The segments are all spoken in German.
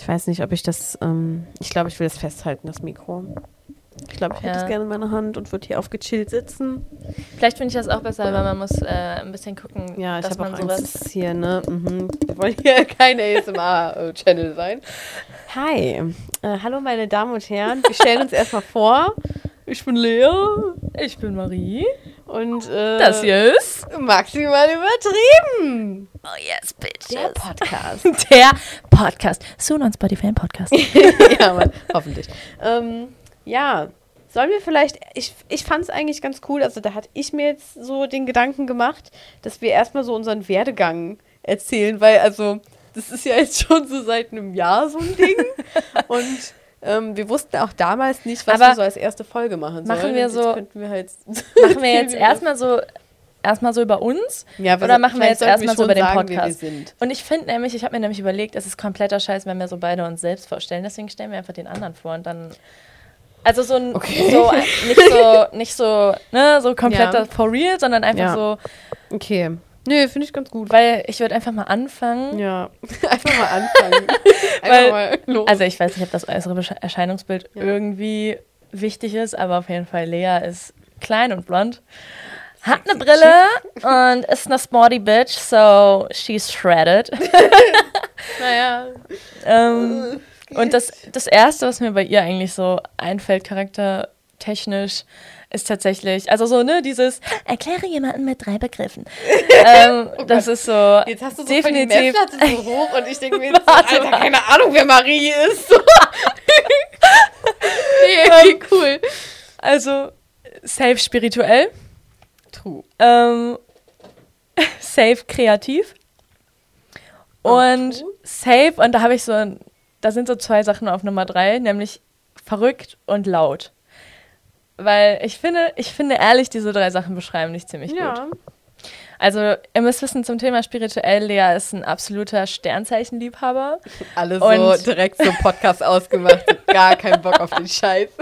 Ich weiß nicht, ob ich das, ähm, ich glaube, ich will das festhalten, das Mikro. Ich glaube, ich hätte Ja. es gerne in meiner Hand und würde hier aufgechillt sitzen. Vielleicht finde ich das auch besser, weil man muss äh, ein bisschen gucken, Ja, ich dass habe auch man Angst, sowas. dass es hier, ne? Mhm. Wir wollen hier kein ASMR-Channel sein. Hi, äh, hallo meine Damen und Herren. Wir stellen uns erstmal vor. Ich bin Lea Ich bin Marie. Und äh, Das hier ist. maximal übertrieben. Oh yes, bitch. Der Podcast. Der Podcast. Soon on Spotify ein Podcast. ja, Mann, hoffentlich. Ähm, ja, sollen wir vielleicht, ich, ich fand es eigentlich ganz cool, also da hatte ich mir jetzt so den Gedanken gemacht, dass wir erstmal so unseren Werdegang erzählen, weil also das ist ja jetzt schon so seit einem Jahr so ein Ding und ähm, wir wussten auch damals nicht, was Aber wir so als erste Folge machen sollen. machen wir so- wir halt Machen wir jetzt erstmal so erstmal so über uns ja, oder machen wir jetzt erstmal so über den sagen, Podcast? sind. Und ich finde nämlich, ich habe mir nämlich überlegt, es ist kompletter Scheiß, wenn wir so beide uns selbst vorstellen. Deswegen stellen wir einfach den anderen vor und dann. Also so ein Okay. so nicht so nicht so ne so kompletter Ja. for real, sondern einfach Ja. so, Okay. Nö, finde ich ganz gut. weil ich würde einfach mal anfangen. Ja, einfach mal anfangen. Weil- einfach mal los. Also ich weiß nicht, ob das äußere Erscheinungsbild Ja. irgendwie wichtig ist, aber auf jeden Fall Lea ist klein und blond. Hat eine Brille und ist eine sporty bitch, so she's shredded. naja. ähm, und das, das Erste, was mir bei ihr eigentlich so einfällt, charaktertechnisch, ist tatsächlich, also so, ne, dieses Erkläre jemanden mit drei Begriffen. ähm, das ist so Jetzt hast du so definitiv. die so hoch und ich denke mir jetzt Warte Alter, mal. keine Ahnung, wer Marie ist. Nee, okay, cool. Also safe spirituell, True. ähm, safe kreativ und Okay. safe, und da habe ich so, ein- da sind so zwei Sachen auf Nummer drei, nämlich verrückt und laut. Weil ich finde, ich finde ehrlich, diese drei Sachen beschreiben dich ziemlich gut. Ja. Also, ihr müsst wissen, zum Thema spirituell, Lea ist ein absoluter Sternzeichenliebhaber. Alle so Und- direkt so Podcast ausgemacht. Gar keinen Bock auf den Scheiß.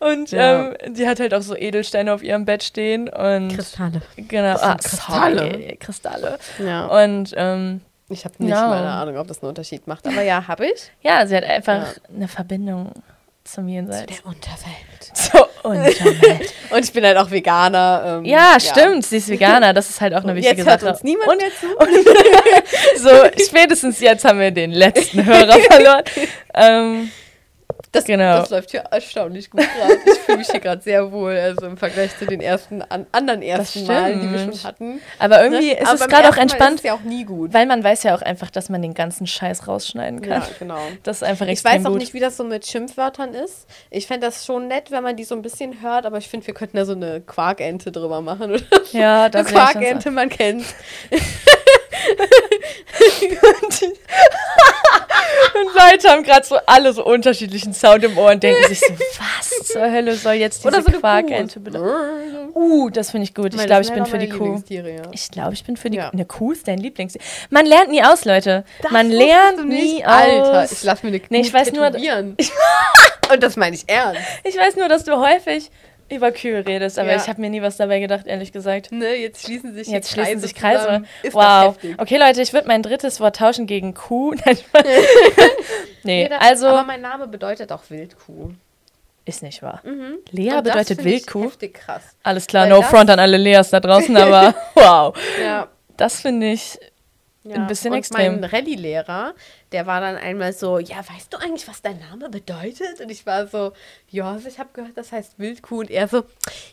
Und Ja. ähm, die hat halt auch so Edelsteine auf ihrem Bett stehen. Und Kristalle. genau, ah, Kristalle. sorry, Kristalle. Ja. Und ähm, Ich habe nicht Ja. mal eine Ahnung, ob das einen Unterschied macht. Aber ja, habe ich. ja, sie hat einfach Ja. eine Verbindung zum Jenseits. Unterwelt. Zur Unterwelt. Und ich bin halt auch Veganer. Ähm, ja, stimmt, sie ist Veganer, das ist halt auch eine wichtige Jetzt hört Sache. uns niemand und mehr zu. so, spätestens jetzt haben wir den letzten Hörer verloren. ähm, Das, Genau. das läuft hier erstaunlich gut gerade. Ich fühle mich hier gerade sehr wohl, also im Vergleich zu den ersten an, anderen ersten Malen, die wir schon hatten. aber irgendwie Ne? ist Aber es gerade auch entspannt, Ist ja auch nie gut. weil man weiß ja auch einfach, dass man den ganzen Scheiß rausschneiden kann. Ja, genau. Das ist einfach Ich extrem weiß auch gut. nicht, wie das so mit Schimpfwörtern ist. Ich fände das schon nett, wenn man die so ein bisschen hört, aber ich finde, wir könnten da so eine Quarkente drüber machen. Oder? ja, Eine das so. Quarkente, man kennt. Und Leute haben gerade so alle so unterschiedlichen Sound im Ohr und denken sich so, was zur Hölle soll jetzt diese Oder so Quarkente Kuh. bedeuten? Uh, das finde ich gut. Ich glaube, ich bin für die Kuh. Ich glaube, ich bin für die Ja. Eine Kuh ist dein Lieblings. Man lernt nie aus, Leute. Das Man lernt nie aus. Alter, ich lasse mir eine Kuh Nee, ich weiß nur-. Und das meine ich ernst. Ich weiß nur, dass du häufig über Kühe redest, aber Ja. ich habe mir nie was dabei gedacht, ehrlich gesagt. Ne, jetzt schließen sich Jetzt hier schließen Kreise sich Kreise. wow. Okay, Leute, ich würde mein drittes Wort tauschen gegen Kuh. Nee, Jeder- also aber mein Name bedeutet auch Wildkuh. ist nicht wahr. Mhm. Lea Und bedeutet Wildkuh. Heftig krass. Alles klar, Weil no front an alle Leas da draußen, aber wow. Ja. Das finde ich Ja. Ein bisschen und extrem. Mein Rallye-Lehrer, der war dann einmal so, ja, weißt du eigentlich, was dein Name bedeutet? Und ich war so, ja, also ich habe gehört, das heißt Wildkuh. Und er so,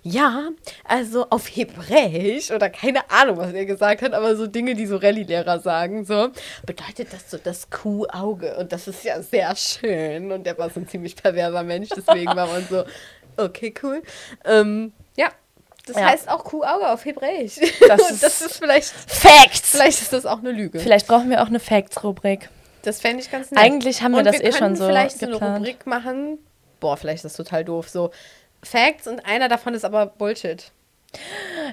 ja, also auf Hebräisch oder keine Ahnung, was er gesagt hat, aber so Dinge, die so Rallye-Lehrer sagen, so, bedeutet das so das Kuhauge. Und das ist ja sehr schön. Und der war so ein ziemlich perverser Mensch, deswegen war man so, okay, cool. Ähm, ja. Das Ja. heißt auch Kuhauge auf Hebräisch. Das ist- das ist vielleicht, Facts. vielleicht ist das auch eine Lüge. Vielleicht brauchen wir auch eine Facts-Rubrik. Das fände ich ganz nett. Eigentlich haben wir und das wir eh schon so vielleicht so eine geplant. Rubrik machen. Boah, vielleicht ist das total doof. So Facts und einer davon ist aber Bullshit.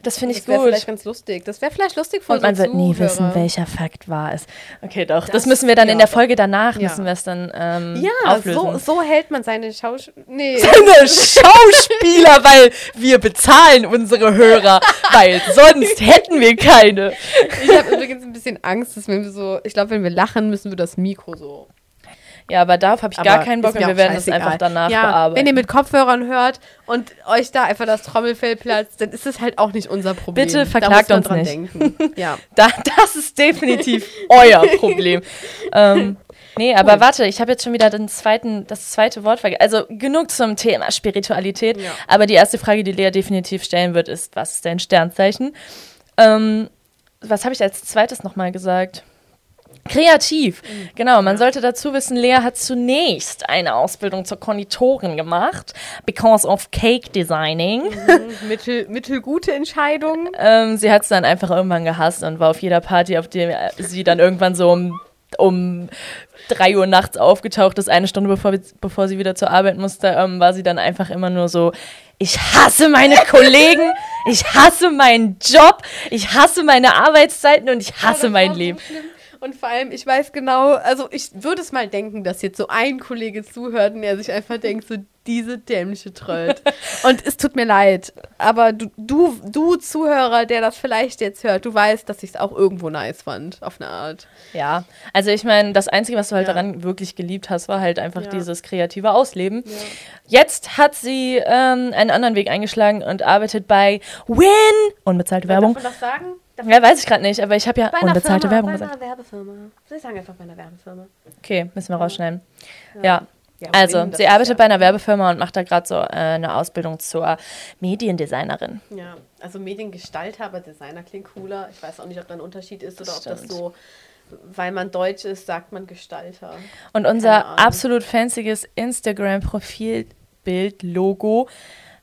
Das finde ich Das wäre gut. vielleicht ganz lustig. Das wäre vielleicht lustig für Und man unsere wird nie Zuhörer. wissen, welcher Fakt wahr ist. Okay, doch. Das, Das- müssen wir dann in ja, der Folge danach, Ja. müssen wir es dann ähm, Ja, auflösen. so, so hält man seine Schausch... Nee. Eine Schauspieler, weil wir bezahlen unsere Hörer, weil sonst hätten wir keine. Ich habe übrigens ein bisschen Angst, dass wenn wir so... Ich glaube, wenn wir lachen, müssen wir das Mikro so... Ja, aber darauf habe ich gar Aber keinen Bock und wir werden das einfach danach ja, bearbeiten. Wenn ihr mit Kopfhörern hört und euch da einfach das Trommelfell platzt, dann ist es halt auch nicht unser Problem. Bitte verklagt uns nicht. Denken. Ja. Da, das ist definitiv euer Problem. ähm, nee, aber warte, ich habe jetzt schon wieder den zweiten, das zweite Wort vergessen. Also genug zum Thema Spiritualität. Ja. Aber die erste Frage, die Lea definitiv stellen wird, ist, was ist dein Sternzeichen? Ähm, was habe ich als zweites nochmal gesagt? Kreativ. Genau, man sollte dazu wissen, Lea hat zunächst eine Ausbildung zur Konditorin gemacht, because of cake designing. Mittel, mittelgute Entscheidung. Ähm, sie hat es dann einfach irgendwann gehasst und war auf jeder Party, auf der sie dann irgendwann so um, um 3 Uhr nachts aufgetaucht ist, eine Stunde bevor, bevor sie wieder zur Arbeit musste, ähm, war sie dann einfach immer nur so, ich hasse meine Kollegen, ich hasse meinen Job, ich hasse meine Arbeitszeiten und ich hasse das mein so Leben. schlimm. Und vor allem, ich weiß genau, also ich würde es mal denken, dass jetzt so ein Kollege zuhört und er sich einfach denkt, so diese dämliche Trölt. und es tut mir leid, aber du, du, du Zuhörer, der das vielleicht jetzt hört, du weißt, dass ich es auch irgendwo nice fand, auf eine Art. Ja, also ich meine, das Einzige, was du halt Ja. daran wirklich geliebt hast, war halt einfach Ja. dieses kreative Ausleben. Jetzt hat sie ähm, einen anderen Weg eingeschlagen und arbeitet bei Win! Unbezahlte Werbung. Darf man das sagen? Ja, weiß ich gerade nicht, aber ich habe ja Bei unbezahlte Firma, Werbung bei gesagt. einer Werbefirma. Ich sagen einfach bei einer Werbefirma? Okay, müssen wir rausschneiden. Ja. Ja, Also, Win, das sie arbeitet ja- bei einer Werbefirma und macht da gerade so äh, eine Ausbildung zur Mediendesignerin. Ja, also Mediengestalter, aber Designer klingt cooler. Ich weiß auch nicht, ob da ein Unterschied ist oder ob das Stimmt. so, weil man Deutsch ist, sagt man Gestalter. Und unser absolut fancyes Instagram-Profilbild, Logo,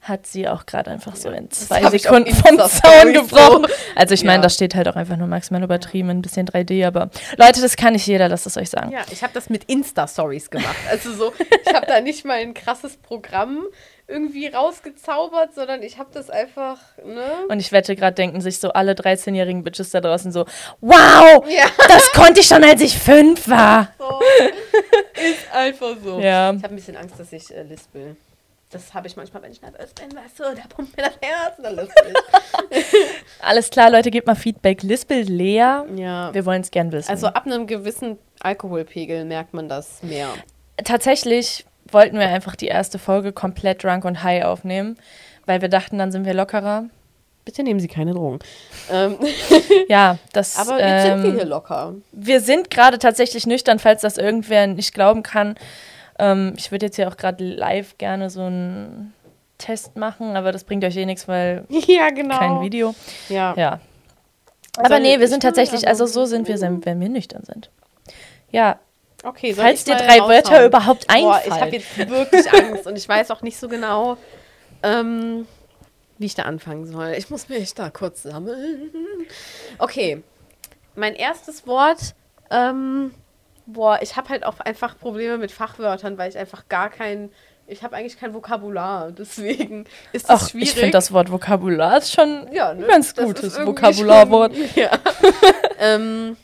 hat sie auch gerade einfach so in zwei Sekunden vom Zaun gebrochen. so. Also ich meine, Ja. da steht halt auch einfach nur maximal übertrieben, ein bisschen 3D, aber Leute, das kann nicht jeder, lasst es euch sagen. Ja, ich habe das mit Insta-Stories gemacht. Also so, ich habe da nicht mal ein krasses Programm irgendwie rausgezaubert, sondern ich habe das einfach, ne? Und ich wette, gerade denken sich so alle 13-jährigen Bitches da draußen so, wow, Ja. das konnte ich schon, als ich fünf war. So. ist einfach so. Ja. Ich habe ein bisschen Angst, dass ich äh, lispel. Das habe ich manchmal, wenn ich nervös bin, weißt du, da pumpt mir das Herz und dann lispel. Alles klar, Leute, gebt mal Feedback. Lispel leer. Ja. Wir wollen es gern wissen. Also ab einem gewissen Alkoholpegel merkt man das mehr. tatsächlich wollten wir einfach die erste Folge komplett drunk und high aufnehmen, weil wir dachten, dann sind wir lockerer. Bitte nehmen Sie keine Drogen. Ähm, Ja, das. aber jetzt sind wir ähm, hier locker. wir sind gerade tatsächlich nüchtern, falls das irgendwer nicht glauben kann. Ähm, ich würde jetzt hier auch gerade live gerne so einen Test machen, aber das bringt euch eh nichts, weil Ja, genau. kein Video. Ja. Ja. Aber nee, wir sind tatsächlich, also so sind wir, wenn wir nüchtern sind. Ja, Okay, falls dir drei raushauen? Wörter überhaupt Boah, einfallen. ich habe jetzt wirklich Angst und ich weiß auch nicht so genau, ähm, wie ich da anfangen soll. Ich muss mich da kurz sammeln. Okay, mein erstes Wort, ähm, boah, ich habe halt auch einfach Probleme mit Fachwörtern, weil ich einfach gar kein, ich habe eigentlich kein Vokabular, deswegen ist das Ach, schwierig. ich finde das Wort Vokabular ist schon ja, ein ne? ganz Das gutes Vokabularwort. Ja. ähm,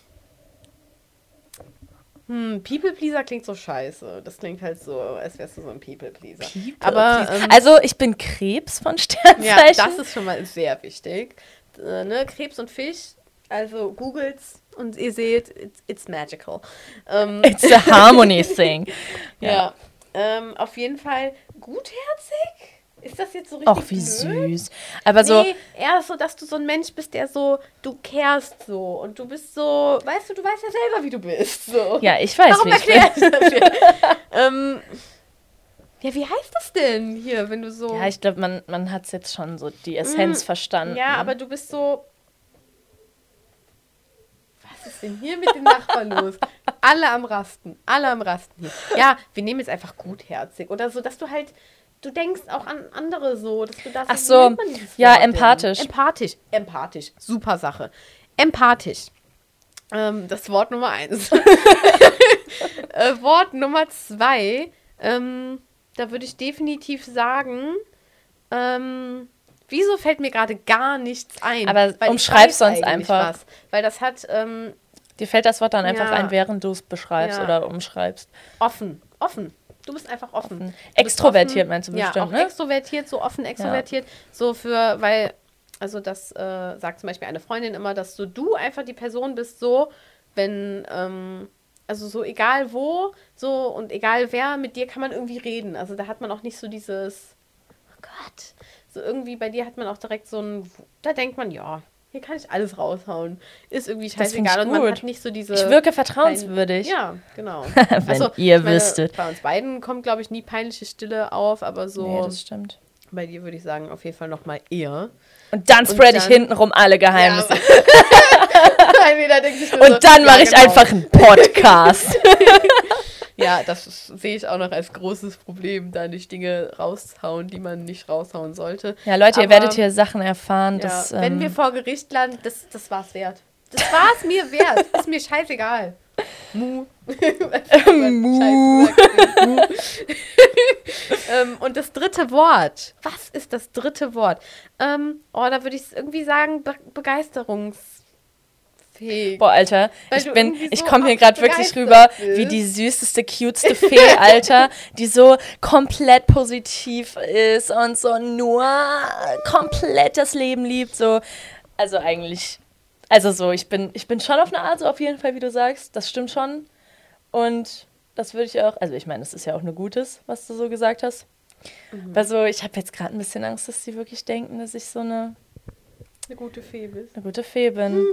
hm, People Pleaser klingt so scheiße. Das klingt halt so, als wärst du so ein People Pleaser. Aber ähm, also ich bin Krebs von ja, Sternzeichen. das ist schon mal sehr wichtig. Äh, ne? Krebs und Fisch, also googelt's und ihr seht, it's, it's magical. Ähm, It's a harmony thing. ja. Ähm, auf jeden Fall gutherzig. Ist das jetzt so richtig Ach, wie blöd? süß. Aber so, nee, eher so, dass du so ein Mensch bist, der so, du kehrst so und du bist so, weißt du, du weißt ja selber, wie du bist. So. ja, ich weiß, Warum wie ich das dir? ähm, ja, wie heißt das denn hier, wenn du so. Ja, ich glaube, man, man hat jetzt schon so die Essenz verstanden. Mm, Ja, aber du bist so. Was ist denn hier mit den Nachbarn los? Alle am Rasten. Alle am Rasten hier. Ja, wir nehmen jetzt einfach gutherzig. Oder so, dass du halt. Du denkst auch an andere so, dass du das. Ach so, ja, empathisch. Empathisch. Empathisch. Super Sache. Empathisch. Ähm, das Wort Nummer eins. äh, Wort Nummer zwei. Ähm, da würde ich definitiv sagen, ähm, Wieso fällt mir gerade gar nichts ein? Aber Weil umschreib sonst einfach. Was. Weil das hat ähm, Dir fällt das Wort dann einfach Ja. ein, während du es beschreibst Ja. oder umschreibst. offen. Offen. Du bist einfach offen. Bist Extrovertiert offen. meinst du ja, bestimmt, auch ne? extrovertiert, so offen extrovertiert. So für, weil, also das äh, sagt zum Beispiel eine Freundin immer, dass so du einfach die Person bist, so, wenn, ähm, also so egal wo, so und egal wer, mit dir kann man irgendwie reden. Also da hat man auch nicht so dieses, oh Gott, so irgendwie bei dir hat man auch direkt so ein, da denkt man, ja, hier kann ich alles raushauen. Ist irgendwie scheißegal. ich Und man hat nicht so diese. Ich wirke vertrauenswürdig. Ja, genau. Wenn Also, ihr ich meine, wüsstet. Bei uns beiden kommt, glaube ich, nie peinliche Stille auf, aber so Nee, das stimmt. bei dir würde ich sagen, auf jeden Fall noch mal eher. Und dann spread ich dann- hintenrum alle Geheimnisse. Nein, jeder denkt sich nur Und so, dann ja, mache ich genau. einfach einen Podcast. Ja, das ist- sehe ich auch noch als großes Problem, da nicht Dinge raushauen, die man nicht raushauen sollte. ja, Leute, ihr Aber, werdet hier Sachen erfahren. Ja, dass, wenn ähm, wir vor Gericht landen, das, das war's wert. Das war's mir wert. Ist mir scheißegal. Mu. Mu. Ähm, und das dritte Wort. Was ist das dritte Wort? Ähm, oh, da würde ich irgendwie sagen, be begeisterungsfähig. Boah, Alter, Weil ich bin, ich so komme hier gerade wirklich rüber wie bist. die süßeste, cuteste Fee, Alter, die so komplett positiv ist und so nur komplett das Leben liebt, so. Also eigentlich, also so, ich bin, ich bin schon auf eine Art, so auf jeden Fall, wie du sagst, das stimmt schon. Und das würde ich auch, also ich meine, das ist ja auch nur Gutes, was du so gesagt hast. Mhm. Weil so, ich habe jetzt gerade ein bisschen Angst, dass sie wirklich denken, dass ich so eine Eine gute Fee bist. eine gute Fee bin.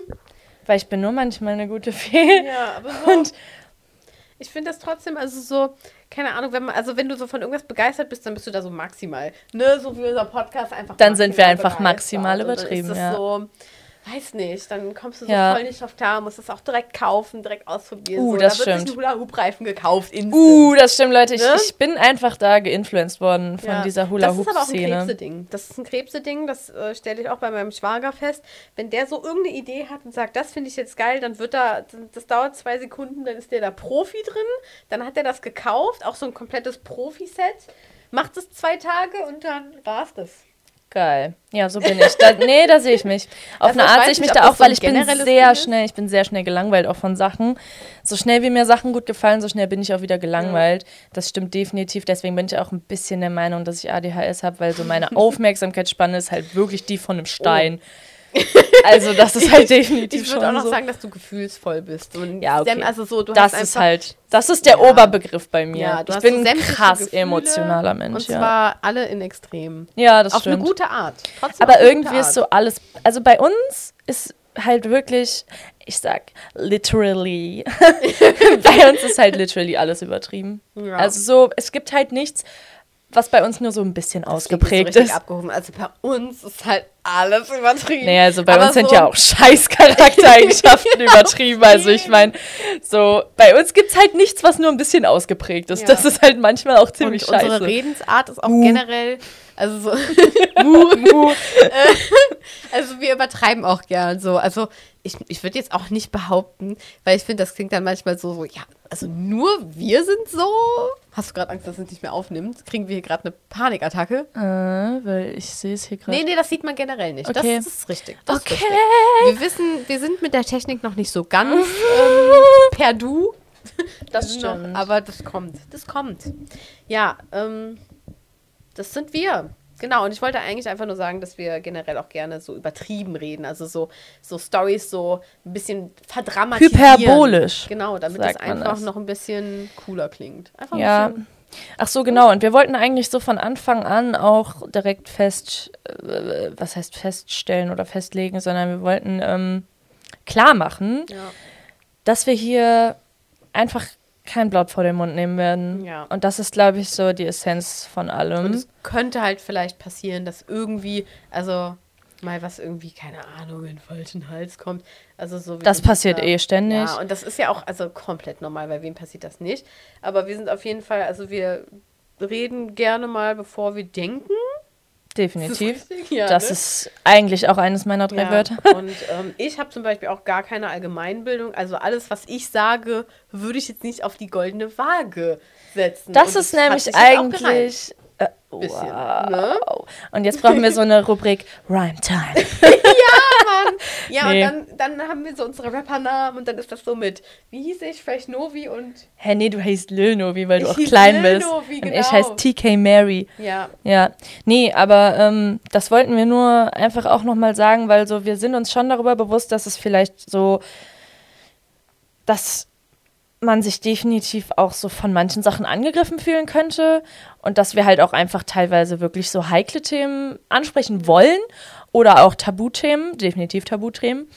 Weil ich bin nur manchmal eine gute Fee. Ja, aber so. Und Ich finde das trotzdem, also so, keine Ahnung, wenn man, also wenn du so von irgendwas begeistert bist, dann bist du da so maximal. Ne, so wie unser Podcast einfach. Dann sind wir einfach begeistert. maximal dann übertrieben, ja. so, weiß nicht, dann kommst du so Ja. voll nicht drauf klar, musst es auch direkt kaufen, direkt ausprobieren. Uh, so. das da wird stimmt. sich ein Hula-Hoop-Reifen gekauft, instant. Uh, das stimmt, Leute. Ich, Ne? ich bin einfach da geinfluenced worden von Ja. dieser Das ist aber auch ein Hula-Hoop-Szene. Krebse-Ding. Das ist ein Krebse-Ding, das äh, stelle ich auch bei meinem Schwager fest. Wenn der so irgendeine Idee hat und sagt, das finde ich jetzt geil, dann wird da, das dauert zwei Sekunden, dann ist der da Profi drin. Dann hat er das gekauft, auch so ein komplettes Profi-Set. Macht es zwei Tage und dann war's das. Geil. Ja, so bin ich. Da, nee, da sehe ich mich. Auf Also eine Art sehe ich mich da auch, so weil ich bin sehr schnell, ich bin sehr schnell gelangweilt auch von Sachen. So schnell wie mir Sachen gut gefallen, so schnell bin ich auch wieder gelangweilt. Das stimmt definitiv. Deswegen bin ich auch ein bisschen der Meinung, dass ich ADHS habe, weil so meine Aufmerksamkeitsspanne ist halt wirklich die von einem Stein. Also das ist halt definitiv Ich schon würde auch noch so. sagen, dass du gefühlsvoll bist. Und Ja, okay. Sam- Also so, du das ist halt, das ist der Ja. Oberbegriff bei mir. Ja, ich bin ein krass Gefühle emotionaler Mensch. Und ja. zwar alle in Extremen. ja, das Auf stimmt. eine gute Art. Trotzdem auf Aber irgendwie ist so alles, also bei uns ist halt wirklich, ich sag literally, bei uns ist halt literally alles übertrieben. Ja. Also so, es gibt halt nichts, was bei uns nur so ein bisschen Das ausgeprägt jetzt so ist. Abgehoben. Also bei uns ist halt alles übertrieben. Nee, also bei Aber uns sind so- ja auch scheiß Charaktereigenschaften übertrieben. Also ich meine, so, bei uns gibt's halt nichts, was nur ein bisschen ausgeprägt ist. Ja. Das ist halt manchmal auch ziemlich Und unsere scheiße. Redensart ist auch Mu. generell, also so. Äh, also wir übertreiben auch gern so. Also ich, ich würde jetzt auch nicht behaupten, weil ich finde, das klingt dann manchmal so, so, ja, also nur wir sind so. Hast du gerade Angst, dass es nicht mehr aufnimmt? Kriegen wir hier gerade eine Panikattacke? Äh, weil ich sehe es hier gerade. Nee, nee, das sieht man generell nicht. Okay. Das, das ist richtig. Das ist Okay. richtig. Wir wissen, wir sind mit der Technik noch nicht so ganz ähm, per Du. Das noch- stimmt. aber das kommt. Das kommt. Ja, ähm, das sind wir. Genau, und ich wollte eigentlich einfach nur sagen, dass wir generell auch gerne so übertrieben reden. Also so, so Stories so ein bisschen verdramatisieren. Hyperbolisch, Genau, damit es einfach noch ein bisschen cooler klingt. Einfach ein Ja. bisschen. Ach so, genau. Und wir wollten eigentlich so von Anfang an auch direkt fest, äh, was heißt feststellen oder festlegen, sondern wir wollten ähm, klar machen, Ja. dass wir hier einfach kein Blatt vor den Mund nehmen werden. Ja. Und das ist, glaube ich, so die Essenz von Und allem. es könnte halt vielleicht passieren, dass irgendwie, also mal was irgendwie, keine Ahnung, in falschen Hals kommt. Also so Das passiert da- eh ständig. Ja, und das ist ja auch also komplett normal, bei wem passiert das nicht. Aber wir sind auf jeden Fall, also wir reden gerne mal, bevor wir denken. Definitiv. Ist das richtig? Ja, das ne? ist eigentlich auch eines meiner drei ja. Wörter. Und ähm, ich habe zum Beispiel auch gar keine Allgemeinbildung. Also alles, was ich sage, würde ich jetzt nicht auf die goldene Waage setzen. Das Und ist hat nämlich sich Bisschen, wow. ne? Und jetzt brauchen wir so eine Rubrik Rhyme Time. Mann. Ja, Nee. und dann, dann haben wir so unsere Rappernamen und dann ist das so mit, wie hieß ich, vielleicht Novi und Hä, nee, du heißt Lil Novi, weil du auch klein Lil bist. Novi, Und ich genau. heiße TK Mary. ja. Ja, nee, aber ähm, das wollten wir nur einfach auch nochmal sagen, weil so wir sind uns schon darüber bewusst, dass es vielleicht so, dass man sich definitiv auch so von manchen Sachen angegriffen fühlen könnte und dass wir halt auch einfach teilweise wirklich so heikle Themen ansprechen wollen oder auch Tabuthemen, definitiv Tabuthemen.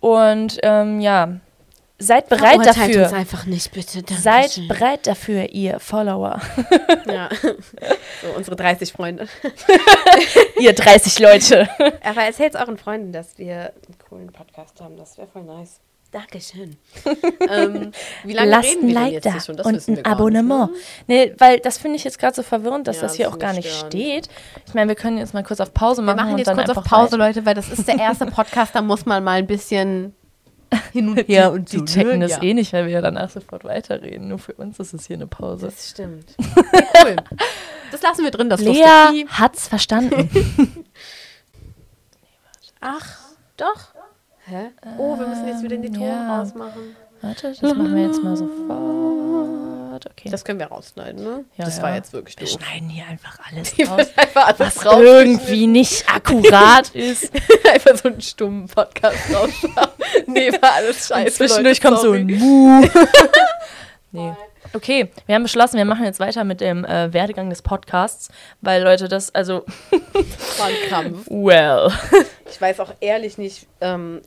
Und ähm, ja, seid bereit dafür. uns einfach nicht, bitte. Seid Dankeschön. bereit dafür, ihr Follower. Ja. So, unsere 30 Freunde. ihr 30 Leute. Aber erzählt euren Freunden, dass wir einen coolen Podcast haben. Das wäre voll nice. Dankeschön. ähm, wie lange Lasst reden ein wir denn Like jetzt da hier schon? Das und ein Abonnement. Nicht, Nee, weil das finde ich jetzt gerade so verwirrend, dass Ja, das das hier ist auch gar nicht störend. steht. Ich meine, wir können jetzt mal kurz auf Pause ne? machen, Wir machen und jetzt dann kurz auf Pause, weiter. Leute, weil das ist der erste Podcast, da muss man mal ein bisschen hin und her und Die so, checken ne? das ja. eh nicht, weil wir ja danach sofort weiterreden. Nur für uns ist es hier eine Pause. Das stimmt. Ja, cool. Das lassen wir drin, das Lea Lustig. hat's verstanden. Ach, doch. Hä? Oh, wir müssen jetzt wieder den Ton ja. rausmachen. Warte, das machen wir jetzt mal sofort. Okay. Das können wir rausschneiden, ne? Ja, das ja. war jetzt wirklich wir doof. schneiden hier einfach alles Hier raus, einfach alles was raus. irgendwie nicht akkurat ist. einfach so einen stummen Podcast rausschneiden. nee, war alles scheiße. Zwischendurch Leute, kommt so ein. Mu. nee. Okay, wir haben beschlossen, wir machen jetzt weiter mit dem äh, Werdegang des Podcasts, weil Leute das, also, war ein Krampf. well. Ich weiß auch ehrlich nicht, ähm,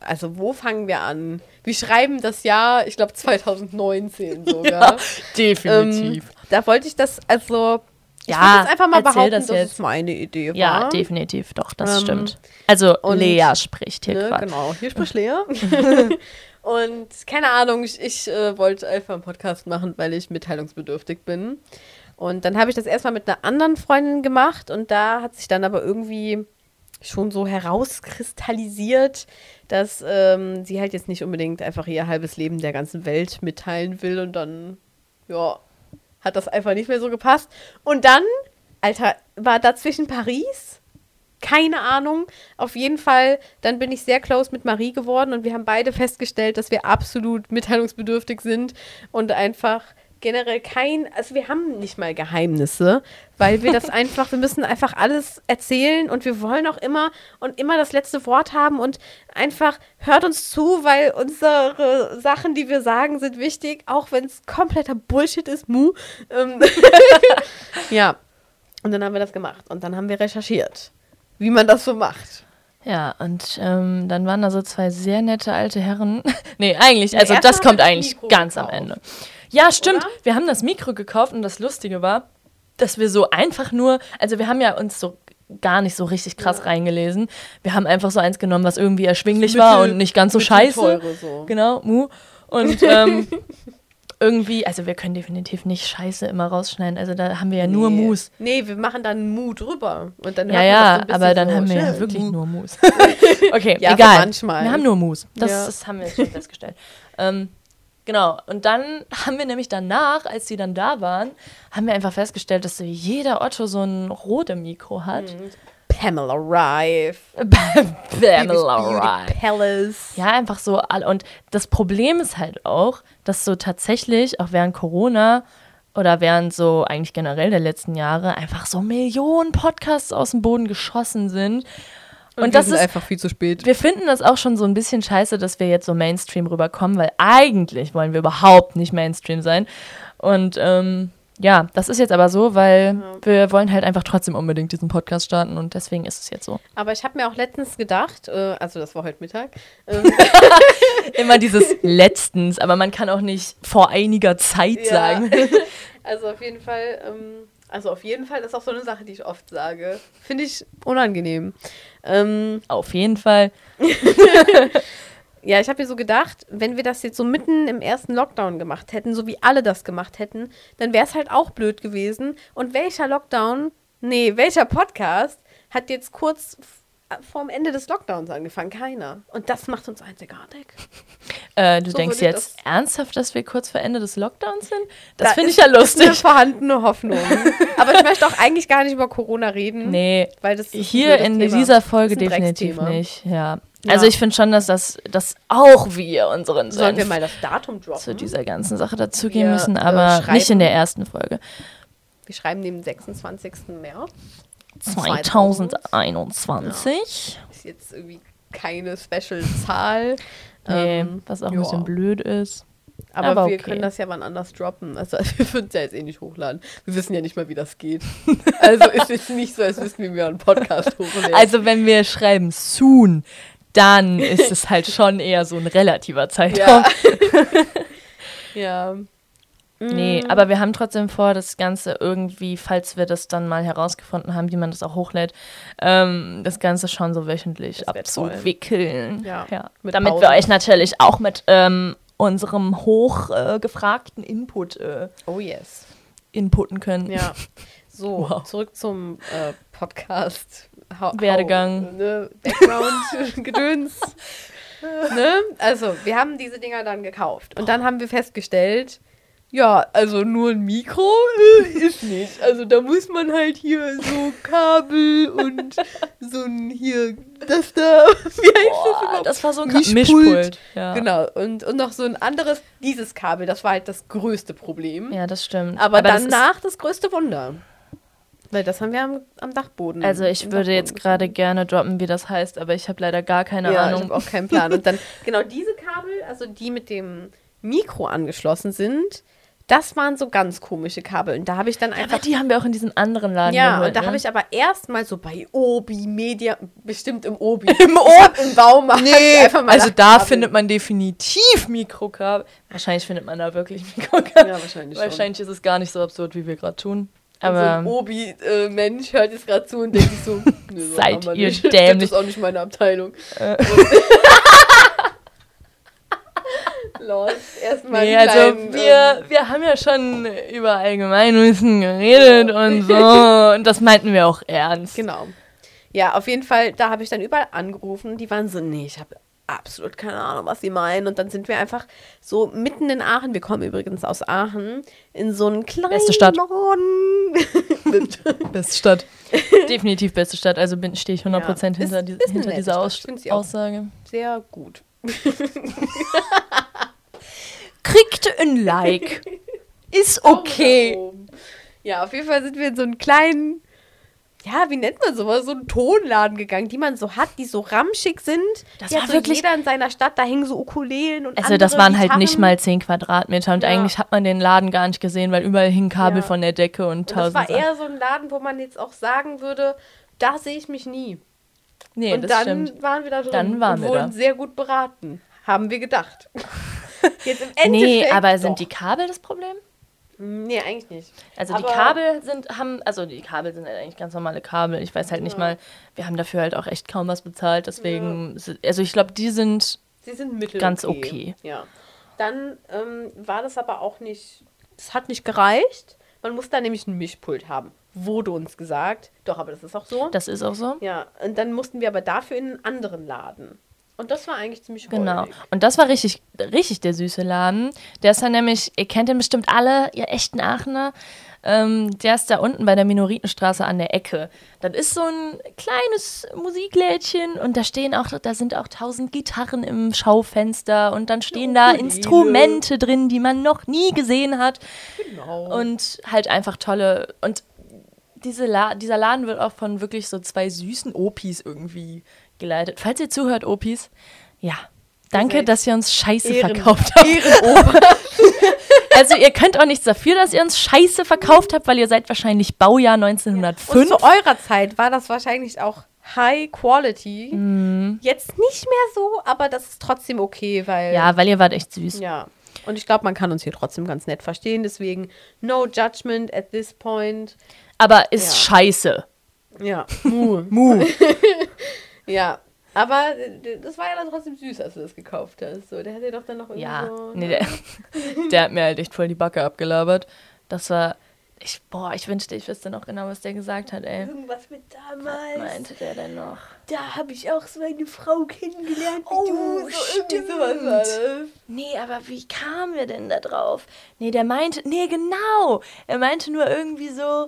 also wo fangen wir an? Wir schreiben das Jahr, ich glaube 2019 sogar. Ähm, da wollte ich das, also, ich Ja, will jetzt einfach mal behaupten, das dass jetzt. es meine Idee war. ja, definitiv, doch, das Ähm, stimmt. Also, und- Lea spricht hier Ne, gerade. genau, hier spricht Lea. Und keine Ahnung, ich, ich äh, wollte einfach einen Podcast machen, weil ich mitteilungsbedürftig bin. Und dann habe ich das erstmal mit einer anderen Freundin gemacht und da hat sich dann aber irgendwie schon so herauskristallisiert, dass ähm, sie halt jetzt nicht unbedingt einfach ihr halbes Leben der ganzen Welt mitteilen will und dann, ja, hat das einfach nicht mehr so gepasst. Und dann, Alter, war dazwischen Paris keine Ahnung. Auf jeden Fall, dann bin ich sehr close mit Marie geworden und wir haben beide festgestellt, dass wir absolut mitteilungsbedürftig sind und einfach generell kein, also wir haben nicht mal Geheimnisse, weil wir das einfach, wir müssen einfach alles erzählen und wir wollen auch immer und immer das letzte Wort haben und einfach hört uns zu, weil unsere Sachen, die wir sagen, sind wichtig, auch wenn es kompletter Bullshit ist, mu. Ähm, ja, und dann haben wir das gemacht und dann haben wir recherchiert wie man das so macht. Ja, und ähm, dann waren da so zwei sehr nette alte Herren. nee, eigentlich, also das kommt eigentlich ganz am. Ende. Ja, stimmt. Oder? Wir haben das Mikro gekauft und das Lustige war, dass wir so einfach nur, also wir haben ja uns so gar nicht so richtig krass reingelesen. Wir haben einfach so eins genommen, was irgendwie erschwinglich Mittel- war und nicht ganz so scheiße. Mittelteure so. Genau, Mu. Und ähm, irgendwie, also wir können definitiv nicht Scheiße immer rausschneiden. Also da haben wir ja nur Nee. Mus. Nee, wir machen dann Mu drüber. Und dann Ja, ja, so aber dann so, haben wir ja wirklich Mu. nur Mus. okay, Ja, egal. manchmal. Wir haben nur Mus. Das, Ja. das haben wir jetzt schon festgestellt. Ähm, genau. Und dann haben wir nämlich danach, als die dann da waren, haben wir einfach festgestellt, dass so jeder Otto so ein rote Mikro hat. Pamela Rife. Pamela Wright. Palace. Ja, einfach so. Und das Problem ist halt auch, dass so tatsächlich auch während Corona oder während so eigentlich generell der letzten Jahre einfach so Millionen Podcasts aus dem Boden geschossen sind. Und, wir das sind ist einfach viel zu spät. wir finden das auch schon so ein bisschen scheiße, dass wir jetzt so Mainstream rüberkommen, weil eigentlich wollen wir überhaupt nicht Mainstream sein. Und ähm, ja, das ist jetzt aber so, weil wir wollen halt einfach trotzdem unbedingt diesen Podcast starten und deswegen ist es jetzt so. Aber ich habe mir auch letztens gedacht, äh, also das war heute Mittag, ähm, Immer dieses letztens, aber man kann auch nicht vor einiger Zeit Ja. sagen. also auf jeden Fall, ähm, also auf jeden Fall ist auch so eine Sache, die ich oft sage. Finde ich unangenehm. Ähm, Auf jeden Fall. Ja, ich habe mir so gedacht, wenn wir das jetzt so mitten im ersten Lockdown gemacht hätten, so wie alle das gemacht hätten, dann wäre es halt auch blöd gewesen. Und welcher Lockdown, nee, welcher Podcast hat jetzt kurz f- vorm Ende des Lockdowns angefangen, keiner. Und das macht uns einzigartig. Äh, du So denkst jetzt ernsthaft, dass wir kurz vor Ende des Lockdowns sind? Das Da finde ich ja Ist eine lustig. vorhandene Hoffnung. Aber ich möchte auch eigentlich gar nicht über Corona reden. Nee, Weil das hier in Thema. dieser Folge Das definitiv nicht. Ja. Ja. Also ich finde schon, dass das dass auch wir unseren Sollen wir Senf mal das Datum droppen? zu dieser ganzen Sache dazugeben Wir, müssen, äh, aber nicht in der ersten Folge. Wir schreiben den 26. März. 2021. Ist jetzt irgendwie keine Special-Zahl. Nee, Ähm, was auch ein ja. bisschen blöd ist. Aber, aber wir okay. können das ja wann anders droppen. Also wir würden es ja jetzt eh nicht hochladen. Wir wissen ja nicht mal, wie das geht. Also ist es nicht so, als wüssten wir, wie wir einen Podcast hochladen. Also wenn wir schreiben soon, dann ist es halt schon eher so ein relativer Zeitraum. ja. ja. Nee, Mm. aber wir haben trotzdem vor, das Ganze irgendwie, falls wir das dann mal herausgefunden haben, wie man das auch hochlädt, ähm, das Ganze schon so wöchentlich abzuwickeln. Ja, mit Damit Pausen. wir euch natürlich auch mit ähm, unserem hoch äh, Input äh, Oh yes. inputten können. Ja. So, Wow. zurück zum äh, Podcast. Hau- Werdegang. Ne? Background, Gedöns. ne? Also, wir haben diese Dinger dann gekauft. Und dann haben wir festgestellt, ja, also nur ein Mikro äh, ist nicht. Also da muss man halt hier so Kabel und so ein hier, das da, wie heißt das Boah, überhaupt? das war so ein Mischpult. Mischpult. Ja. Genau, und, und noch so ein anderes, dieses Kabel, das war halt das größte Problem. ja, das stimmt. Aber, das ist- danach das größte Wunder. Weil das haben wir am, am Dachboden. Also ich würde Dachboden jetzt gerade gerne droppen, wie das heißt, aber ich habe leider gar keine ja, ich Ahnung. habe auch keinen Plan. Und dann genau diese Kabel, also die mit dem Mikro angeschlossen sind, das waren so ganz komische Kabel. Und da habe ich dann Aber einfach. die haben wir auch in diesem anderen Laden Ja, geholt. und da ne? habe ich aber erstmal so bei Obi Media, bestimmt im Obi. Im Obi? Im Baumarkt. Nee, einfach mal also da Kabel. findet man definitiv Mikrokabel. Wahrscheinlich findet man da wirklich Mikrokabel. Ja, wahrscheinlich. schon. Wahrscheinlich ist es gar nicht so absurd, wie wir gerade tun. Und so ein Aber Obi-Mensch hört jetzt gerade zu und denkt sich so, nö, so Seid ihr nicht. Das dämlich. ist auch nicht meine Abteilung. Äh. Los, erstmal nee, also wir, wir haben ja schon über Allgemeinwissen geredet und so. Und das meinten wir auch ernst. Genau. Ja, auf jeden Fall, da habe ich dann überall angerufen. Die waren so, nee, ich habe absolut keine Ahnung, was sie meinen. Und dann sind wir einfach so mitten in Aachen, wir kommen übrigens aus Aachen, in so einen kleinen Beste Stadt. Beste Stadt. Definitiv beste Stadt. Also bin- stehe ich 100% Ja, hinter, ist- die, ist hinter dieser. Aus. Aussage. Sehr gut. Kriegt ein Like. Ist okay. Ja, auf jeden Fall sind wir in so einen kleinen, ja, wie nennt man sowas, so einen Tonladen gegangen, die man so hat, die so ramschig sind. Das die war hat so wirklich- jeder in seiner Stadt, da hängen so Ukulelen und Also das waren halt nicht Gitarren. mal 10 Quadratmeter und Ja. eigentlich hat man den Laden gar nicht gesehen, weil überall hingen Kabel Ja. von der Decke und Und das tausend war Sachen. eher so ein Laden, wo man jetzt auch sagen würde, da sehe ich mich nie. Nee, und das dann stimmt. waren wir da drin Dann waren und wir wurden da. sehr gut beraten. Haben wir gedacht. Jetzt im Endeffekt. Nee, aber doch. sind die Kabel das Problem? Nee, eigentlich nicht. Also Aber- die Kabel sind, haben, also die Kabel sind halt eigentlich ganz normale Kabel. Ich weiß halt nicht Ja. mal, wir haben dafür halt auch echt kaum was bezahlt, deswegen, also ich glaube, die sind, Sie sind mittel Ganz okay. Ja. Dann ähm, war das aber auch nicht, es hat nicht gereicht. Man muss da nämlich ein Mischpult haben. Wurde uns gesagt. Doch, aber das ist auch so. das ist auch so. ja, und dann mussten wir aber dafür in einen anderen Laden. Und das war eigentlich ziemlich Genau. räudig. Und das war richtig, richtig der süße Laden. Der ist dann nämlich, ihr kennt den bestimmt alle, ihr echten Aachener. Ähm, der ist da unten bei der Minoritenstraße an der Ecke. Das ist so ein kleines Musiklädchen und da stehen auch, da sind auch tausend Gitarren im Schaufenster und dann stehen da. Instrumente drin, die man noch nie gesehen hat. Genau. Und halt einfach tolle. Und diese La dieser Laden wird auch von wirklich so zwei süßen Opis irgendwie geleitet. Falls ihr zuhört, Opis, ja. Danke, dass ihr uns Scheiße Ehren- verkauft habt. Ehrenoper. Also ihr könnt auch nichts dafür, dass ihr uns Scheiße verkauft habt, weil ihr seid wahrscheinlich Baujahr Und 1905. zu eurer Zeit war das wahrscheinlich auch High Quality. Mhm. Jetzt nicht mehr so, aber das ist trotzdem okay, weil. Ja, weil ihr wart echt süß. Ja. Und ich glaube, man kann uns hier trotzdem ganz nett verstehen. Deswegen, no judgment at this point. Aber ist Ja. scheiße. Ja. Mu. Mu. ja. Aber äh, das war ja dann trotzdem süß, als du das gekauft hast. So, der hat dir doch dann noch irgendwie Ja, so. nee, ne? der, der hat mir halt echt voll die Backe abgelabert. Das war, ich, boah, ich wünschte, ich wüsste noch genau, was der gesagt hat, ey. Irgendwas mit damals. Was meinte der denn noch? Da habe ich auch so eine Frau kennengelernt. wie Oh, du. So stimmt. sowas war das. Nee, aber wie kamen wir denn da drauf? Nee, der meinte, nee, genau. Er meinte nur irgendwie so,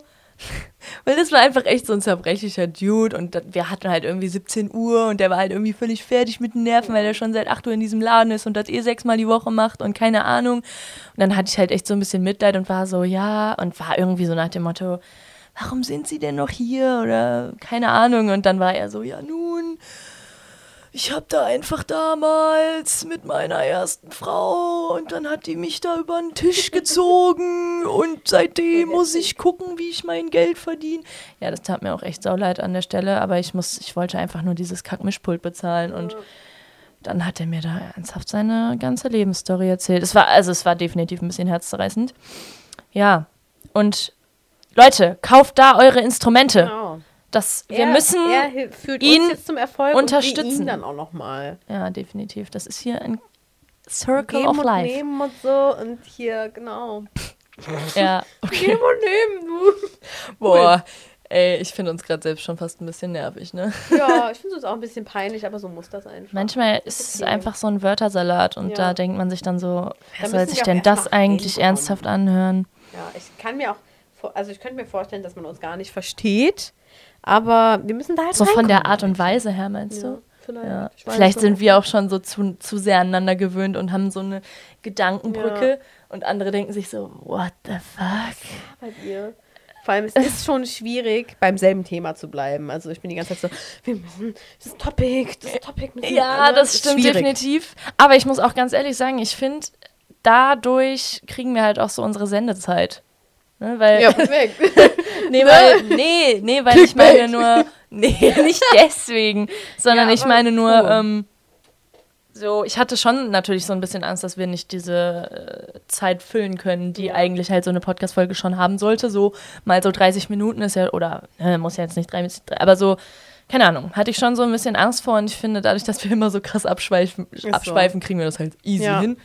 weil das war einfach echt so ein zerbrechlicher Dude und wir hatten halt irgendwie 17 Uhr und der war halt irgendwie völlig fertig mit den Nerven, weil er schon seit 8 Uhr in diesem Laden ist und das eh sechsmal die Woche macht und keine Ahnung. Und dann hatte ich halt echt so ein bisschen Mitleid und war so, ja, und war irgendwie so nach dem Motto, warum sind sie denn noch hier oder keine Ahnung. Und dann war er so, ja nun, ich habe da einfach damals mit meiner ersten Frau und dann hat die mich da über den Tisch gezogen und seitdem muss ich gucken, wie ich mein Geld verdiene. Ja, das tat mir auch echt sauleid an der Stelle, aber ich muss, ich wollte einfach nur dieses Kackmischpult bezahlen und dann hat er mir da ernsthaft seine ganze Lebensstory erzählt. Es war, also es war definitiv ein bisschen herzzerreißend. Ja. Und Leute, kauft da eure Instrumente. Genau. Das, wir er, müssen hil- führt ihn uns jetzt zum Erfolg unterstützen. wir ihn dann auch noch mal. Ja, definitiv. Das ist hier ein Circle Geben of und Life. nehmen und so und hier, genau. Ja, Geben und nehmen, du. Boah, ey, ich finde uns gerade selbst schon fast ein bisschen nervig, ne? Ja, ich finde es auch ein bisschen peinlich, aber so muss das einfach. Manchmal ist es okay. einfach so ein Wörtersalat und Ja. da denkt man sich dann so, wer soll müssen sich wir denn das eigentlich reinkommen. ernsthaft anhören? Ja, ich kann mir auch, also ich könnte mir vorstellen, dass man uns gar nicht versteht, aber wir müssen da halt So von der. Art und Weise her, meinst Ja, du? vielleicht. Ja. Vielleicht sind wir auch schon so zu, zu sehr aneinander gewöhnt und haben so eine Gedankenbrücke und andere denken sich so, what the fuck? bei dir. Vor allem, es ist schon schwierig, beim selben Thema zu bleiben. Also ich bin die ganze Zeit so, wir müssen, das Topic, das Topic müssen wir Ja, das Ist stimmt schwierig. definitiv. Aber ich muss auch ganz ehrlich sagen, ich finde, dadurch kriegen wir halt auch so unsere Sendezeit. Ne, weil, Ja, perfekt. nee, weil, nee, nee, weil ich meine nur, nee, nicht deswegen, sondern Ja, ich meine nur, schon. ähm, so, ich hatte schon natürlich so ein bisschen Angst, dass wir nicht diese äh, Zeit füllen können, die Ja. eigentlich halt so eine Podcast-Folge schon haben sollte. So mal so 30 Minuten ist ja, oder äh, muss ja jetzt nicht 30, aber so, keine Ahnung, hatte ich schon so ein bisschen Angst vor und ich finde, dadurch, dass wir immer so krass abschweifen, so. abschweifen kriegen wir das halt easy Ja. hin.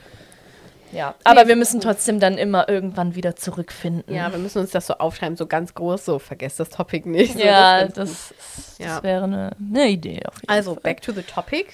Ja, aber wir müssen trotzdem dann immer irgendwann wieder zurückfinden. Ja, wir müssen uns das so aufschreiben, so ganz groß, so vergesst das Topic nicht. So, ja, ganz das, das, Ja. wäre eine, eine Idee auf jeden Also, Fall. back to the topic.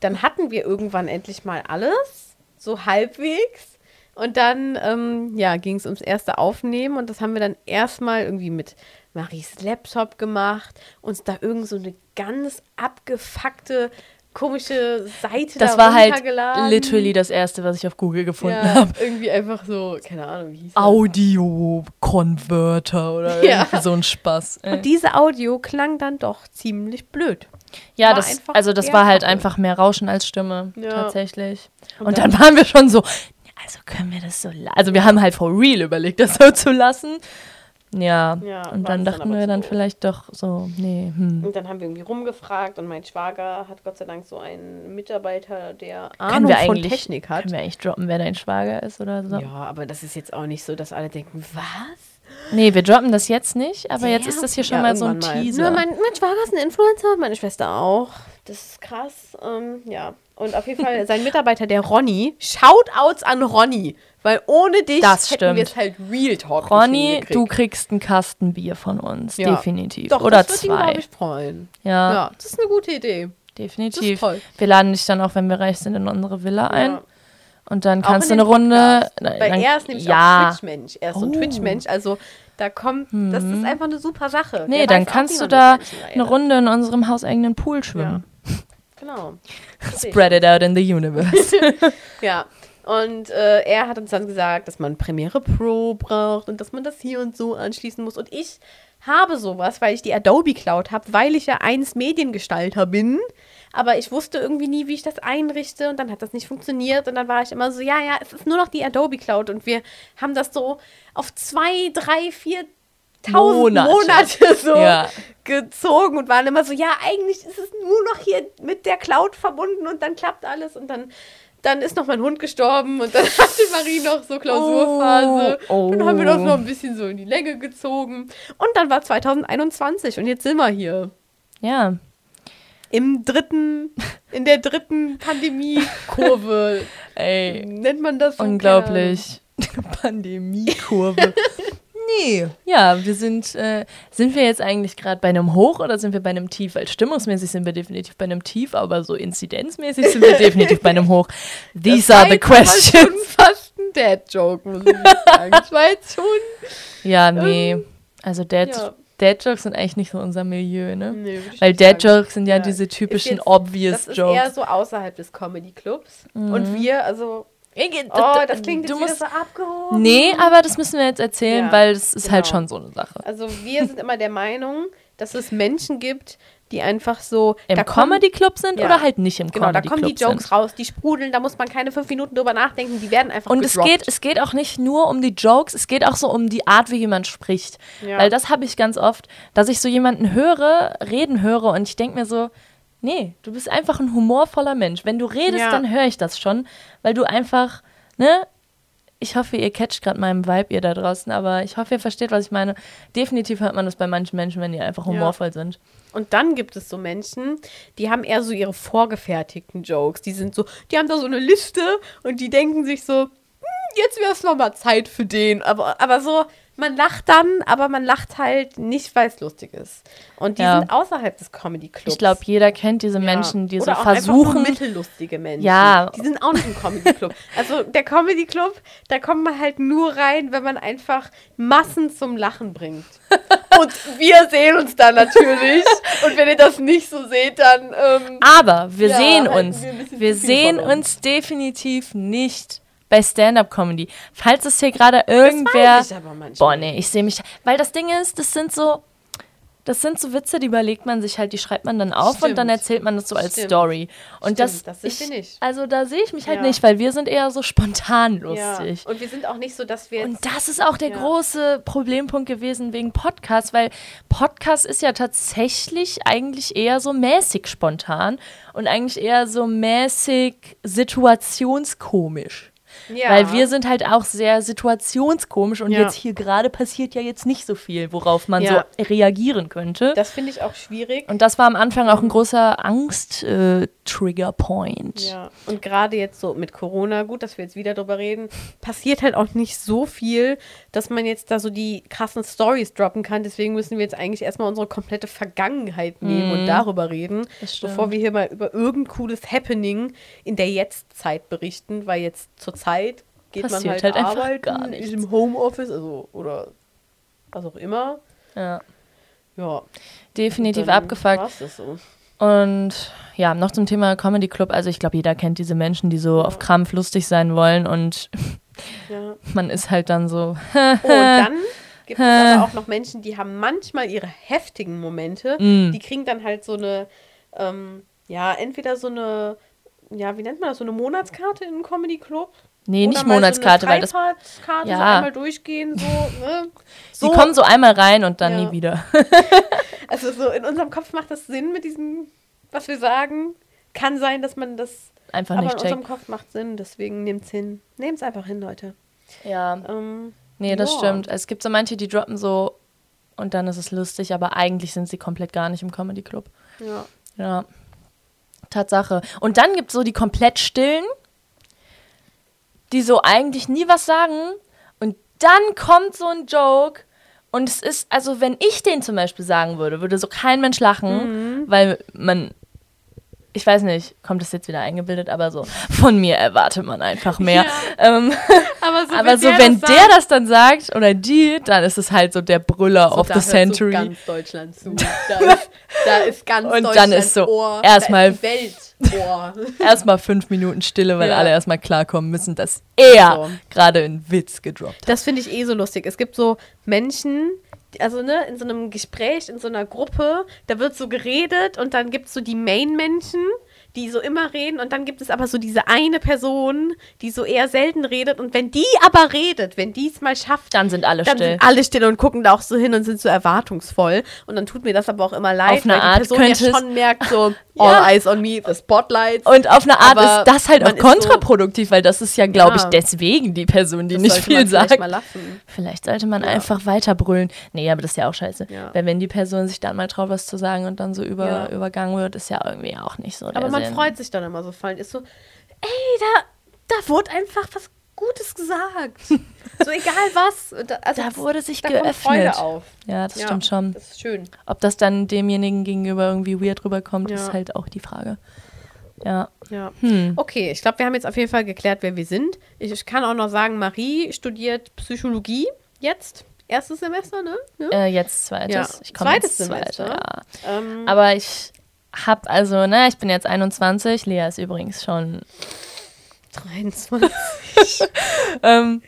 Dann hatten wir irgendwann endlich mal alles, so halbwegs. Und dann, ähm, ja, ging es ums erste Aufnehmen und das haben wir dann erstmal irgendwie mit Maries Laptop gemacht, uns da irgend so eine ganz abgefuckte, komische Seite Das da war halt literally das erste, was ich auf Google gefunden ja, habe. irgendwie einfach so, keine Ahnung, wie hieß das? Audio-Converter oder Ja. irgendwie so ein Spaß. Äh. Und diese Audio klang dann doch ziemlich blöd. Ja, war das, also das war halt einfach mehr Rauschen als Stimme, Ja. tatsächlich. Und, Und dann, waren wir schon so, also können wir das so, also wir haben halt for real überlegt, das so zu lassen. Ja, Ja, und dann dann dachten aber wir dann so. vielleicht doch so, nee, hm. Und dann haben wir irgendwie rumgefragt und mein Schwager hat Gott sei Dank so einen Mitarbeiter, der Ahnung wir von eigentlich, Technik hat. können wir eigentlich droppen, wer dein Schwager ist oder so? Ja, aber das ist jetzt auch nicht so, dass alle denken, was? Nee, wir droppen das jetzt nicht, aber jetzt Der? ist das hier schon Ja, mal so ein irgendwann mal. Teaser. Nur mein, mein Schwager ist ein Influencer, meine Schwester auch. Das ist krass. Ähm, ja. Und auf jeden Fall sein Mitarbeiter, der Ronny. Shoutouts an Ronny. Weil ohne dich Das hätten wir es halt Real Talk Ronny, du kriegst einen Kasten Bier von uns, Ja. definitiv. Doch, Oder das zwei. glaube ich, freuen. ja, Ja, das ist eine gute Idee. definitiv. Das ist toll. Wir laden dich dann auch, wenn wir reich sind, in unsere Villa ein. Ja. Und dann kannst du in eine Runde. Weil dann- er ist nämlich ja. auch Twitch-Mensch. Er ist so ein Oh. Twitch-Mensch. Also da kommt, das ist einfach eine super Sache. Nee, Der dann kannst du da eine. Runde in unserem hauseigenen Pool schwimmen. Genau. Spread it out in the universe. Ja. Und äh, er hat uns dann gesagt, dass man Premiere Pro braucht und dass man das hier und so anschließen muss. Und ich habe sowas, weil ich die Adobe Cloud habe, weil ich ja eins Mediengestalter bin. Aber ich wusste irgendwie nie, wie ich das einrichte und dann hat das nicht funktioniert. Und dann war ich immer so, ja, ja, es ist nur noch die Adobe Cloud. Und wir haben das so auf zwei, drei, vier tausend Monate. Monate, so Ja. Gezogen und waren immer so, ja, eigentlich ist es nur noch hier mit der Cloud verbunden und dann klappt alles und dann, dann ist noch mein Hund gestorben und dann hatte Marie noch so Klausurphase Oh, und dann haben wir oh. das noch ein bisschen so in die Länge gezogen und dann war 2021 und jetzt sind wir hier ja. im dritten, in der dritten Pandemie-Kurve, Ey, nennt man das so? unglaublich. Pandemiekurve. Nee. Ja, wir sind, äh, sind wir jetzt eigentlich gerade bei einem Hoch oder sind wir bei einem Tief? Weil stimmungsmäßig sind wir definitiv bei einem Tief, aber so inzidenzmäßig sind wir definitiv bei einem Hoch. These Das are the questions. fast ein Dad-Joke, muss ich sagen. Das war jetzt schon. Ja, nee. Also Dad, Ja. Dad-Jokes sind eigentlich nicht so unser Milieu, ne? Nee, Weil. Dad-Jokes sind ja, Ja. diese typischen jetzt- obvious Das ist eher Jokes. so außerhalb des Comedy-Clubs. Und wir, also. Oh, das klingt jetzt du musst, so abgehoben. Nee, aber das müssen wir jetzt erzählen, Ja, weil das ist halt genau. schon so eine Sache. Also wir sind immer der Meinung, dass es Menschen gibt, die einfach so Im da kommen- Comedy Club sind Ja. oder halt nicht im Genau, da Comedy kommen Club die Jokes sind. raus, die sprudeln, da muss man keine fünf Minuten drüber nachdenken, die werden einfach Und es gedroppt. geht, es geht auch nicht nur um die Jokes, es geht auch so um die Art, wie jemand spricht. Ja. Weil das habe ich ganz oft, dass ich so jemanden höre, reden höre und ich denke mir so, nee, du bist einfach ein humorvoller Mensch. Wenn du redest, Ja. dann höre ich das schon, weil du einfach, ne? Ich hoffe, ihr catcht gerade meinen Vibe, ihr da draußen, aber ich hoffe, ihr versteht, was ich meine. Definitiv hört man das bei manchen Menschen, wenn die einfach humorvoll sind. Und dann gibt es so Menschen, die haben eher so ihre vorgefertigten Jokes. Die sind so, die haben da so eine Liste und die denken sich so, hm, jetzt wäre es nochmal Zeit für den. Aber, aber so, man lacht dann, aber man lacht halt nicht, weil es lustig ist. Und die Ja. sind außerhalb des Comedy Clubs. Ich glaube, jeder kennt diese. Menschen, die Oder so auch einfach versuchen. nur mittellustige Menschen. Ja. Die sind auch nicht im Comedy Club. also der Comedy Club, da kommt man halt nur rein, wenn man einfach Massen zum Lachen bringt. Und wir sehen uns da natürlich. Und wenn ihr das nicht so seht, dann ähm, Aber wir Ja, sehen uns. wir Wir sehen uns definitiv nicht bei Stand-up-Comedy. Falls es hier gerade das irgendwer. weiß ich aber manchmal. Boah, nee, ich sehe mich. Weil das Ding ist, das sind so. Das sind so Witze, die überlegt man sich halt, die schreibt man dann auf und dann Stimmt. erzählt man das so als Stimmt. Story. Und Stimmt, das, das sind ich, wir nicht. Also da sehe ich mich halt Ja. nicht, weil wir sind eher so spontan Ja. lustig. Und wir sind auch nicht so, dass wir. Und das ist auch der Ja. große Problempunkt gewesen wegen Podcast, weil Podcast ist ja tatsächlich eigentlich eher so mäßig spontan und eigentlich eher so mäßig situationskomisch. Ja. Weil wir sind halt auch sehr situationskomisch und Ja. jetzt hier gerade passiert ja jetzt nicht so viel, worauf man Ja. so reagieren könnte. Das finde ich auch schwierig. und das war am Anfang auch ein großer Angst-Trigger-Point. Ja, und gerade jetzt so mit Corona, gut, dass wir jetzt wieder drüber reden, passiert halt auch nicht so viel, dass man jetzt da so die krassen Stories droppen kann. Deswegen müssen wir jetzt eigentlich erstmal unsere komplette Vergangenheit nehmen und darüber reden, Mhm. Bevor wir hier mal über irgendein cooles Happening in der Jetztzeit berichten, weil jetzt zur Zeit geht Passiert man halt, halt einfach arbeiten, gar ist nichts. im Homeoffice, also oder was auch immer. Ja. Ja, Definitiv abgefuckt. so. Und ja, noch zum Thema Comedy Club. Also ich glaube, jeder kennt diese Menschen, die so auf Krampf lustig sein wollen und Ja. man ist halt dann so. Oh, und dann gibt es aber auch noch Menschen, die haben manchmal ihre heftigen Momente. Mm. Die kriegen dann halt so eine, ähm, ja, entweder so eine, ja, wie nennt man das, so eine Monatskarte in einem Comedy Club. Nee, Oder nicht Monatskarte, so weil das. So Ja. einmal durchgehen, so, ne? Sie kommen so einmal rein und dann Ja. nie wieder. Also so in unserem Kopf macht das Sinn mit diesem, was wir sagen. Kann sein, dass man das, Einfach aber in nicht unserem checkt. Kopf macht Sinn, deswegen nehmt's hin. Nehmt's einfach hin, Leute. Ja. Ähm, Nee, das Ja. stimmt. Es gibt so manche, die droppen so und dann ist es lustig, aber eigentlich sind sie komplett gar nicht im Comedy Club. ja. Ja. Tatsache. Und dann gibt es so die komplett stillen, die so eigentlich nie was sagen. Und dann kommt so ein Joke. Und es ist, also wenn ich den zum Beispiel sagen würde, würde so kein Mensch lachen, weil man, ich weiß nicht, kommt das jetzt wieder eingebildet, aber so, von mir erwartet man einfach mehr. Ähm, Aber so, aber so, wenn der das dann sagt oder die, dann ist es halt so der Brüller of da the hört Century. So ganz Deutschland zu. Da ist, da ist ganz Und Deutschland dann ist so Ohr, erstmal- erstmal fünf Minuten Stille, weil Ja. alle erstmal klarkommen müssen, dass er So. gerade einen Witz gedroppt hat. Das finde ich eh so lustig. Es gibt so Menschen, also ne, in so einem Gespräch, in so einer Gruppe, da wird so geredet und dann gibt es so die Main-Menschen, die so immer reden und dann gibt es aber so diese eine Person, die so eher selten redet und wenn die aber redet, wenn die es mal schafft, Dann sind alle dann still. sind alle still und gucken da auch so hin und sind so erwartungsvoll. Und dann tut mir das aber auch immer leid, Auf eine weil die Art Person könnte ja schon merkt, so, Ja. all eyes on me, the spotlight. Und auf eine Art Aber ist das halt auch ist so- kontraproduktiv, weil das ist ja, glaube ich, Ja. deswegen die Person, die Das nicht viel vielleicht sagt. Lassen. Vielleicht sollte man Ja. einfach weiter brüllen. Nee, aber das ist ja auch scheiße. Ja. Weil wenn die Person sich dann mal traut, was zu sagen und dann so über, Ja. übergangen wird, ist ja irgendwie auch nicht so Aber man Sinn. freut sich dann immer so fallen. Ist so, ey, da, da wurde einfach was Gutes gesagt. So egal was. Da, also Da wurde sich da geöffnet. Freude auf. Ja, das Ja, stimmt schon. Das ist schön. Ob das dann demjenigen gegenüber irgendwie weird rüberkommt, Ja. ist halt auch die Frage. Ja. Ja. Hm. Okay, ich glaube, wir haben jetzt auf jeden Fall geklärt, wer wir sind. Ich, ich kann auch noch sagen, Marie studiert Psychologie jetzt. Erstes Semester, ne? Ja. Äh, jetzt zweites. Ja, Ich komme zweites zweite, Semester. ja. Ähm, Aber ich hab also, ne, ich bin jetzt 21. Lea ist übrigens schon. 23. Ähm,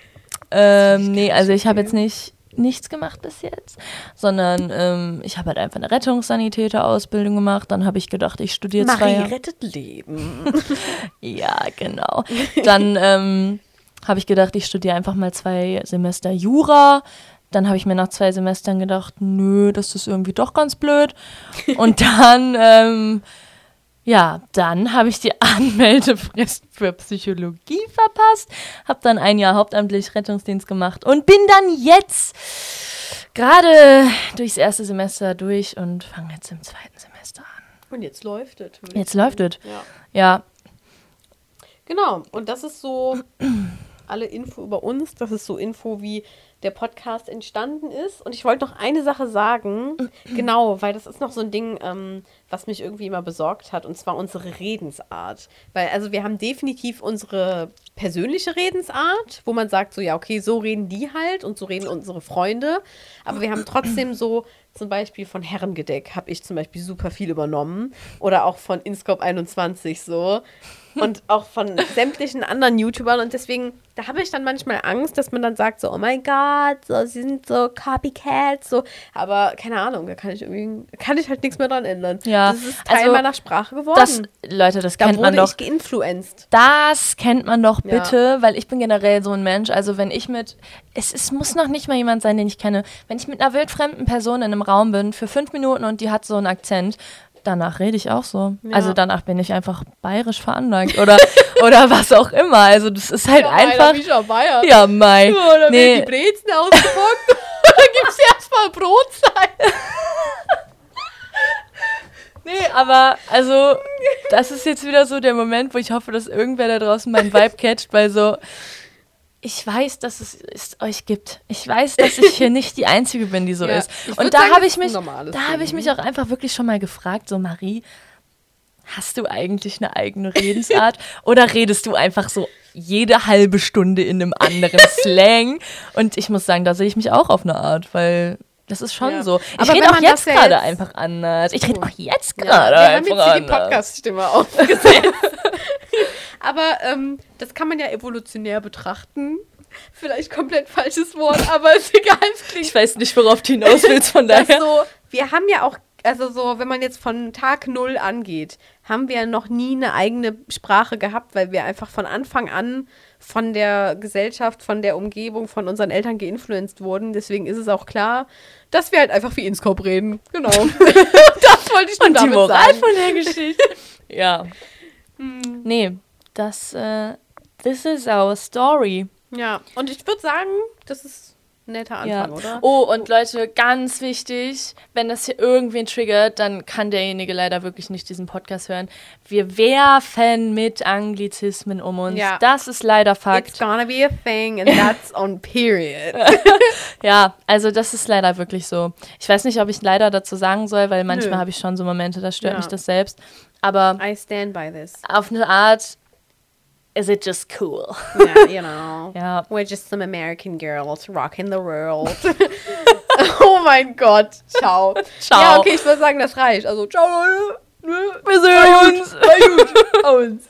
ähm, nee, also ich habe jetzt nicht nichts gemacht bis jetzt, sondern ähm, ich habe halt einfach eine Rettungssanitäter-Ausbildung gemacht. Dann habe ich gedacht, ich studiere zwei Marie Jahre. rettet Leben. Ja, genau. Dann ähm, habe ich gedacht, ich studiere einfach mal zwei Semester Jura. Dann habe ich mir nach zwei Semestern gedacht, nö, das ist irgendwie doch ganz blöd. Und dann, ähm, ja, dann habe ich die Anmeldefrist für Psychologie verpasst, habe dann ein Jahr hauptamtlich Rettungsdienst gemacht und bin dann jetzt gerade durchs erste Semester durch und fange jetzt im zweiten Semester an. Und jetzt läuft es. Jetzt läuft es. Ja. Ja, Genau, und das ist so alle Info über uns. Das ist so Info, wie der Podcast entstanden ist. Und ich wollte noch eine Sache sagen, genau, weil das ist noch so ein Ding, ähm, was mich irgendwie immer besorgt hat, und zwar unsere Redensart. Weil, also wir haben definitiv unsere persönliche Redensart, wo man sagt, so ja, okay, so reden die halt und so reden unsere Freunde. Aber wir haben trotzdem so, zum Beispiel von Herrengedeck habe ich zum Beispiel super viel übernommen. Oder auch von Inscope 21 so. Und auch von sämtlichen anderen YouTubern. Und deswegen, da habe ich dann manchmal Angst, dass man dann sagt so, oh mein Gott, so, sie sind so Copycats, so. Aber keine Ahnung, da kann ich irgendwie, kann ich halt nichts mehr dran ändern. Ja, Das ist Teil also, meiner Sprache geworden. das, Leute, das da kennt man wurde doch. ich geinfluenced. Das kennt man doch Ja. bitte, weil ich bin generell so ein Mensch. Also wenn ich mit, es, es muss noch nicht mal jemand sein, den ich kenne. Wenn ich mit einer wildfremden Person in einem Raum bin für fünf Minuten und die hat so einen Akzent, danach rede ich auch so. Ja. Also danach bin ich einfach bayerisch veranlagt oder oder was auch immer. Also das ist halt einfach. Bayern. Ja, Mai. Oder Nee. die Brezen ausgepackt. Oder gibt es erstmal Brotzeit? Nee, aber also, das ist jetzt wieder so der Moment, wo ich hoffe, dass irgendwer da draußen meinen Vibe catcht, weil so, ich weiß, dass es, es euch gibt. Ich weiß, dass ich hier nicht die Einzige bin, die so Ja, ist. Und da habe ich mich, da habe ich mich auch einfach wirklich schon mal gefragt, so Marie, hast du eigentlich eine eigene Redensart oder redest du einfach so jede halbe Stunde in einem anderen Slang? Und ich muss sagen, da sehe ich mich auch auf eine Art, weil das ist schon Ja. so. Ich Aber rede auch jetzt ja gerade jetzt- einfach anders. Ich rede auch jetzt Ja, gerade wir haben einfach jetzt hier die anders. Podcast-Stimme aufgesetzt. aber ähm, das kann man ja evolutionär betrachten. Vielleicht komplett falsches Wort, aber ist egal, Ich weiß nicht, worauf du hinaus willst, von daher. so. Wir haben ja auch, also so, wenn man jetzt von Tag Null angeht, haben wir noch nie eine eigene Sprache gehabt, weil wir einfach von Anfang an von der Gesellschaft, von der Umgebung, von unseren Eltern geinfluenced wurden. Deswegen ist es auch klar, dass wir halt einfach wie Inscope reden. Genau. das wollte ich nur Und die Moral sagen. von der Geschichte. ja. Nee, das, äh, this is our story. Ja, und ich würde sagen, das ist netter Anfang, oder? Oh, und Leute, ganz wichtig, wenn das hier irgendwen triggert, dann kann derjenige leider wirklich nicht diesen Podcast hören. Wir werfen mit Anglizismen um uns. Ja. Das ist leider It's Fakt. gonna be a thing and that's on period. Ja, also das ist leider wirklich so. Ich weiß nicht, ob ich leider dazu sagen soll, weil manchmal habe ich schon so Momente, da stört Ja. mich das selbst. Aber I stand by this. auf eine Art is it just cool. Yeah, you know. Ja. We're just some American girls rocking the world. oh mein Gott. Ciao. Ciao. Ja, okay, ich würde sagen, das reicht. Also, ciao, Leute. Wir sehen uns. War gut. Aus.